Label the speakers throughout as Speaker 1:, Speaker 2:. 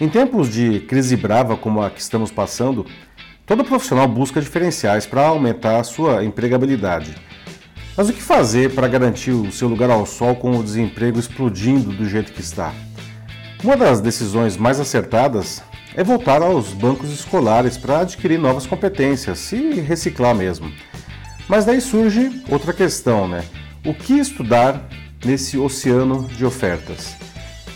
Speaker 1: Em tempos de crise brava como a que estamos passando, todo profissional busca diferenciais para aumentar a sua empregabilidade. Mas o que fazer para garantir o seu lugar ao sol com o desemprego explodindo do jeito que está? Uma das decisões mais acertadas é voltar aos bancos escolares para adquirir novas competências e reciclar mesmo. Mas daí surge outra questão, né? O que estudar nesse oceano de ofertas?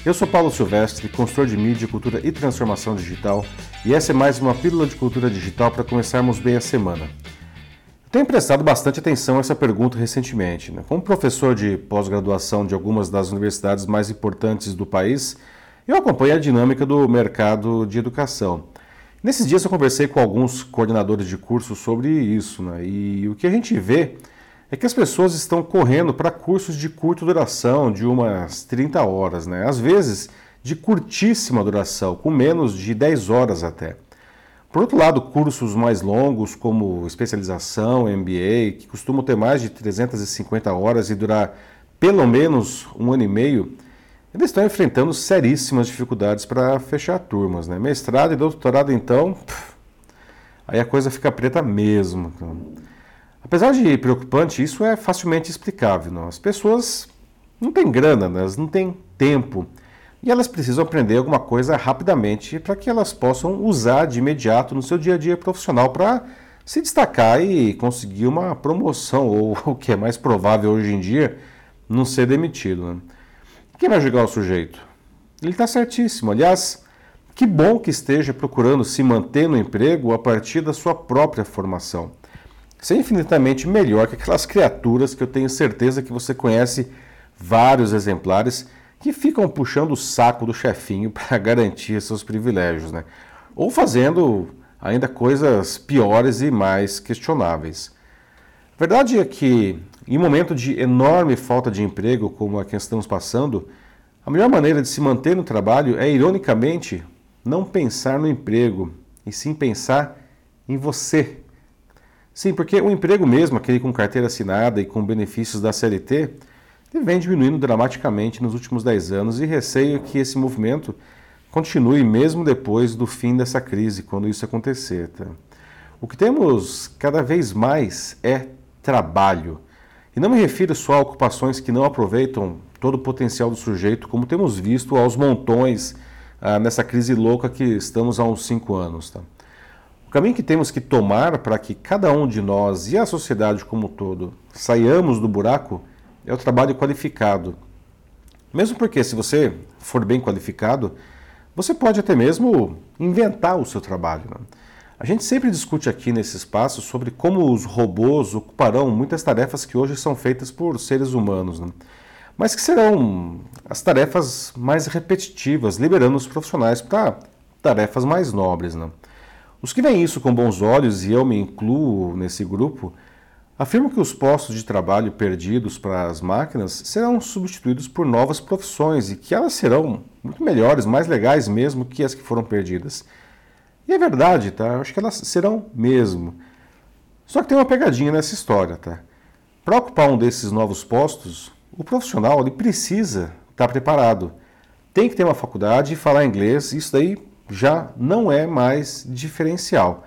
Speaker 1: Eu sou Paulo Silvestre, consultor de mídia, cultura e transformação digital, e essa é mais uma pílula de cultura digital para começarmos bem a semana. Tenho prestado bastante atenção a essa pergunta recentemente. Né? Como professor de pós-graduação de algumas das universidades mais importantes do país, eu acompanho a dinâmica do mercado de educação. Nesses dias eu conversei com alguns coordenadores de curso sobre isso, né? e o que a gente vê é que as pessoas estão correndo para cursos de curta duração, de umas 30 horas, né? às vezes de curtíssima duração, com menos de 10 horas até. Por outro lado, cursos mais longos, como especialização, MBA, que costumam ter mais de 350 horas e durar pelo menos um ano e meio, eles estão enfrentando seríssimas dificuldades para fechar turmas. Né? Mestrado e doutorado, então, pff, aí a coisa fica preta mesmo. Então. Apesar de preocupante, isso é facilmente explicável. Não? As pessoas não têm grana, né? elas não têm tempo. E elas precisam aprender alguma coisa rapidamente para que elas possam usar de imediato no seu dia a dia profissional para se destacar e conseguir uma promoção, ou o que é mais provável hoje em dia, não ser demitido. Né? Quem vai julgar o sujeito? Ele está certíssimo. Aliás, que bom que esteja procurando se manter no emprego a partir da sua própria formação. É infinitamente melhor que aquelas criaturas que eu tenho certeza que você conhece vários exemplares que ficam puxando o saco do chefinho para garantir seus privilégios, né? Ou fazendo ainda coisas piores e mais questionáveis. A verdade é que, em momento de enorme falta de emprego, como a que estamos passando, a melhor maneira de se manter no trabalho é, ironicamente, não pensar no emprego, e sim pensar em você. Sim, porque o emprego mesmo, aquele com carteira assinada e com benefícios da CLT, vem diminuindo dramaticamente nos últimos 10 anos e receio que esse movimento continue mesmo depois do fim dessa crise, quando isso acontecer. Tá? O que temos cada vez mais é trabalho. E não me refiro só a ocupações que não aproveitam todo o potencial do sujeito, como temos visto aos montões ah, nessa crise louca que estamos há uns cinco anos. Tá? O caminho que temos que tomar para que cada um de nós e a sociedade como um todo saiamos do buraco é o trabalho qualificado. Mesmo porque, se você for bem qualificado, você pode até mesmo inventar o seu trabalho. Né? A gente sempre discute aqui nesse espaço sobre como os robôs ocuparão muitas tarefas que hoje são feitas por seres humanos, né? mas que serão as tarefas mais repetitivas, liberando os profissionais para tarefas mais nobres. Né? Os que veem isso com bons olhos, e eu me incluo nesse grupo, afirma que os postos de trabalho perdidos para as máquinas serão substituídos por novas profissões e que elas serão muito melhores, mais legais mesmo que as que foram perdidas. E é verdade, tá? Eu acho que elas serão mesmo. Só que tem uma pegadinha nessa história, tá? Para ocupar um desses novos postos, o profissional ele precisa estar tá preparado. Tem que ter uma faculdade e falar inglês, isso daí já não é mais diferencial.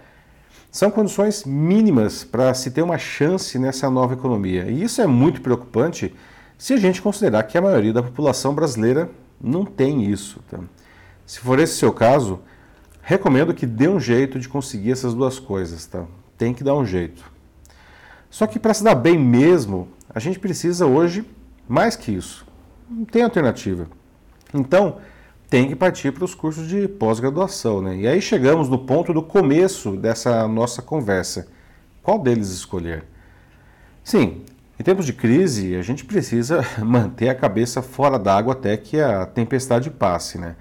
Speaker 1: São condições mínimas para se ter uma chance nessa nova economia. E isso é muito preocupante se a gente considerar que a maioria da população brasileira não tem isso. Tá? Se for esse seu caso, recomendo que dê um jeito de conseguir essas duas coisas. Tá? Tem que dar um jeito. Só que para se dar bem mesmo, a gente precisa hoje mais que isso. Não tem alternativa. Então, tem que partir para os cursos de pós-graduação. Né? E aí chegamos no ponto do começo dessa nossa conversa. Qual deles escolher? Sim, em tempos de crise, a gente precisa manter a cabeça fora d'água até que a tempestade passe. Né?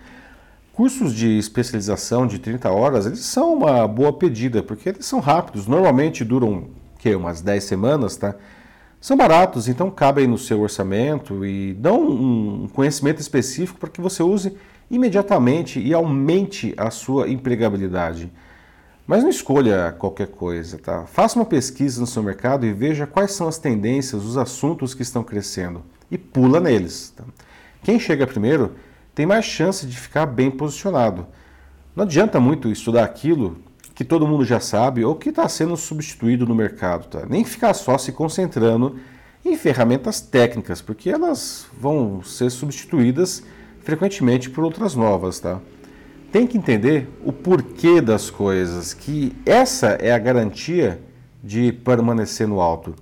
Speaker 1: Cursos de especialização de 30 horas, eles são uma boa pedida, porque eles são rápidos, normalmente duram que, umas 10 semanas, tá? São baratos, então cabem no seu orçamento e dão um conhecimento específico para que você use imediatamente e aumente a sua empregabilidade. Mas não escolha qualquer coisa, tá? Faça uma pesquisa no seu mercado e veja quais são as tendências, os assuntos que estão crescendo e pula neles. Tá? Quem chega primeiro tem mais chance de ficar bem posicionado. Não adianta muito estudar aquilo que todo mundo já sabe ou que está sendo substituído no mercado, tá? Nem ficar só se concentrando em ferramentas técnicas, porque elas vão ser substituídas frequentemente por outras novas, tá? Tem que entender o porquê das coisas, que essa é a garantia de permanecer no alto.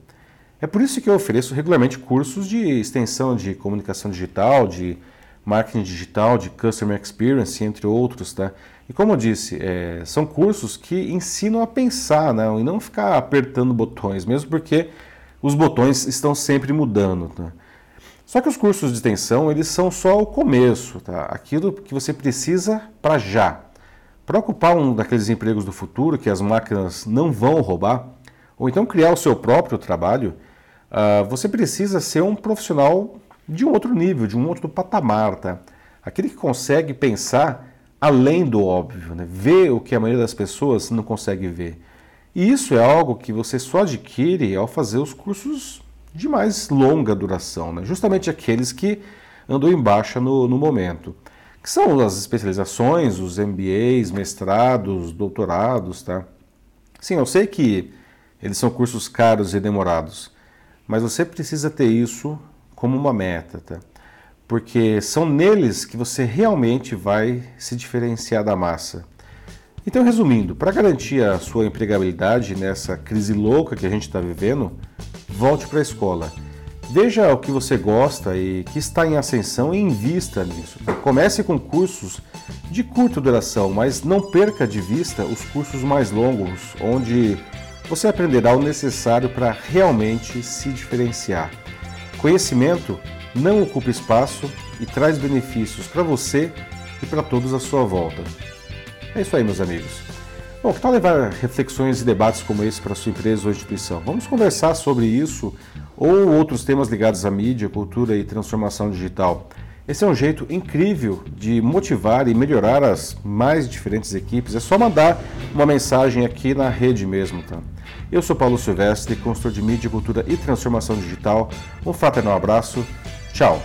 Speaker 1: É por isso que eu ofereço regularmente cursos de extensão de comunicação digital, de marketing digital, de customer experience, entre outros, tá? E como eu disse, é, são cursos que ensinam a pensar, né? E não ficar apertando botões, mesmo porque os botões estão sempre mudando, tá? Só que os cursos de extensão, eles são só o começo, tá? Aquilo que você precisa para já. Para ocupar um daqueles empregos do futuro que as máquinas não vão roubar, ou então criar o seu próprio trabalho, uh, você precisa ser um profissional de um outro nível, de um outro patamar, tá? Aquele que consegue pensar além do óbvio, né? ver o que a maioria das pessoas não consegue ver. E isso é algo que você só adquire ao fazer os cursos de mais longa duração, né? justamente aqueles que andam em baixa no, no momento, que são as especializações, os MBAs, mestrados, doutorados, tá? Sim, eu sei que eles são cursos caros e demorados, mas você precisa ter isso como uma meta, tá? Porque são neles que você realmente vai se diferenciar da massa. Então, resumindo, para garantir a sua empregabilidade nessa crise louca que a gente está vivendo, volte para a escola. Veja o que você gosta e que está em ascensão e invista nisso. Tá? Comece com cursos de curta duração, mas não perca de vista os cursos mais longos, onde você aprenderá o necessário para realmente se diferenciar. Conhecimento não ocupa espaço e traz benefícios para você e para todos à sua volta. É isso aí, meus amigos. Bom, que tal levar reflexões e debates como esse para sua empresa ou instituição? Vamos conversar sobre isso ou outros temas ligados à mídia, cultura e transformação digital. Esse é um jeito incrível de motivar e melhorar as mais diferentes equipes. É só mandar uma mensagem aqui na rede mesmo, tá? Eu sou Paulo Silvestre, consultor de mídia, cultura e transformação digital. Um fraternal abraço. Tchau.